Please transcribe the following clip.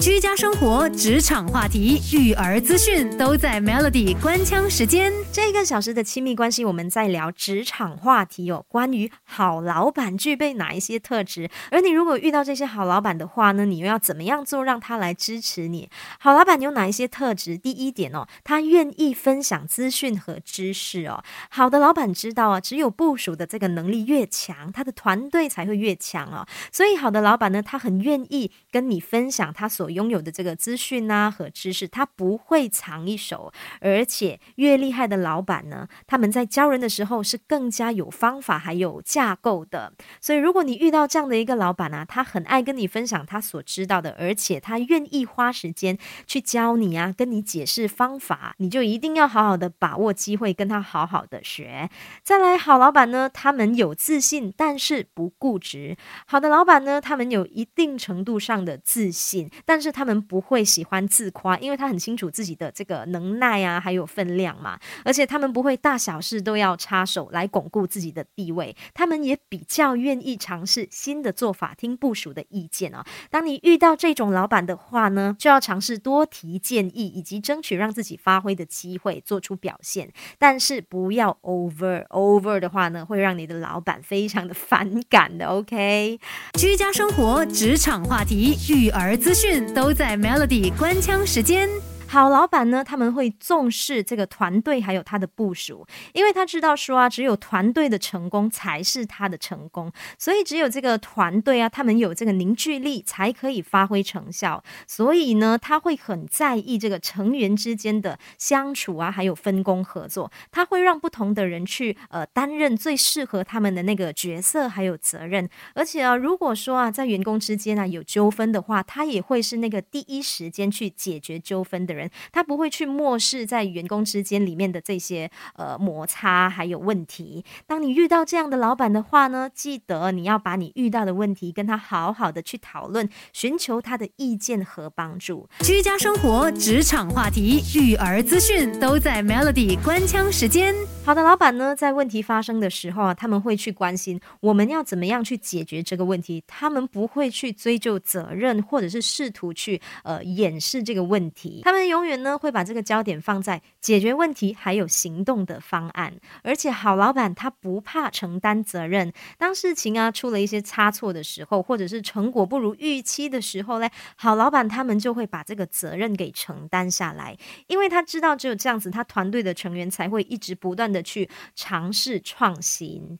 居家生活、职场话题、育儿资讯都在 Melody 官腔时间。这个小时的亲密关系，我们在聊职场话题哦。关于好老板具备哪一些特质？而你如果遇到这些好老板的话呢，你又要怎么样做让他来支持你？好老板有哪一些特质？第一点哦，他愿意分享资讯和知识哦。好的老板知道啊，只有部署的这个能力越强，他的团队才会越强哦。所以好的老板呢，他很愿意跟你分享他所拥有的这个资讯啊和知识，他不会藏一手，而且越厉害的老板呢，他们在教人的时候是更加有方法还有架构的。所以如果你遇到这样的一个老板啊，他很爱跟你分享他所知道的，而且他愿意花时间去教你啊，跟你解释方法，你就一定要好好的把握机会，跟他好好的学。再来，好老板呢，他们有自信，但是不固执。好的老板呢，他们有一定程度上的自信，但但是他们不会喜欢自夸，因为他很清楚自己的这个能耐啊，还有分量嘛。而且他们不会大小事都要插手来巩固自己的地位，他们也比较愿意尝试新的做法，听部署的意见啊。当你遇到这种老板的话呢，就要尝试多提建议，以及争取让自己发挥的机会，做出表现。但是不要 over over 的话呢，会让你的老板非常的反感的。OK，居家生活、职场话题、育儿资讯都在 Melody 官腔时间。好老板呢，他们会重视这个团队还有他的部署，因为他知道说啊，只有团队的成功才是他的成功，所以只有这个团队啊，他们有这个凝聚力，才可以发挥成效。所以呢，他会很在意这个成员之间的相处啊，还有分工合作。他会让不同的人去呃担任最适合他们的那个角色还有责任。而且啊，如果说啊，在员工之间啊有纠纷的话，他也会是那个第一时间去解决纠纷的人。他不会去漠视在员工之间里面的这些呃摩擦还有问题。当你遇到这样的老板的话呢，记得你要把你遇到的问题跟他好好的去讨论，寻求他的意见和帮助。居家生活、职场话题、育儿资讯都在 Melody 官腔时间。好的老板呢，在问题发生的时候啊，他们会去关心我们要怎么样去解决这个问题，他们不会去追究责任或者是试图去呃掩饰这个问题，他们永远呢会把这个焦点放在解决问题还有行动的方案。而且好老板他不怕承担责任，当事情啊出了一些差错的时候，或者是成果不如预期的时候嘞，好老板他们就会把这个责任给承担下来，因为他知道只有这样子，他团队的成员才会一直不断的。去尝试创新。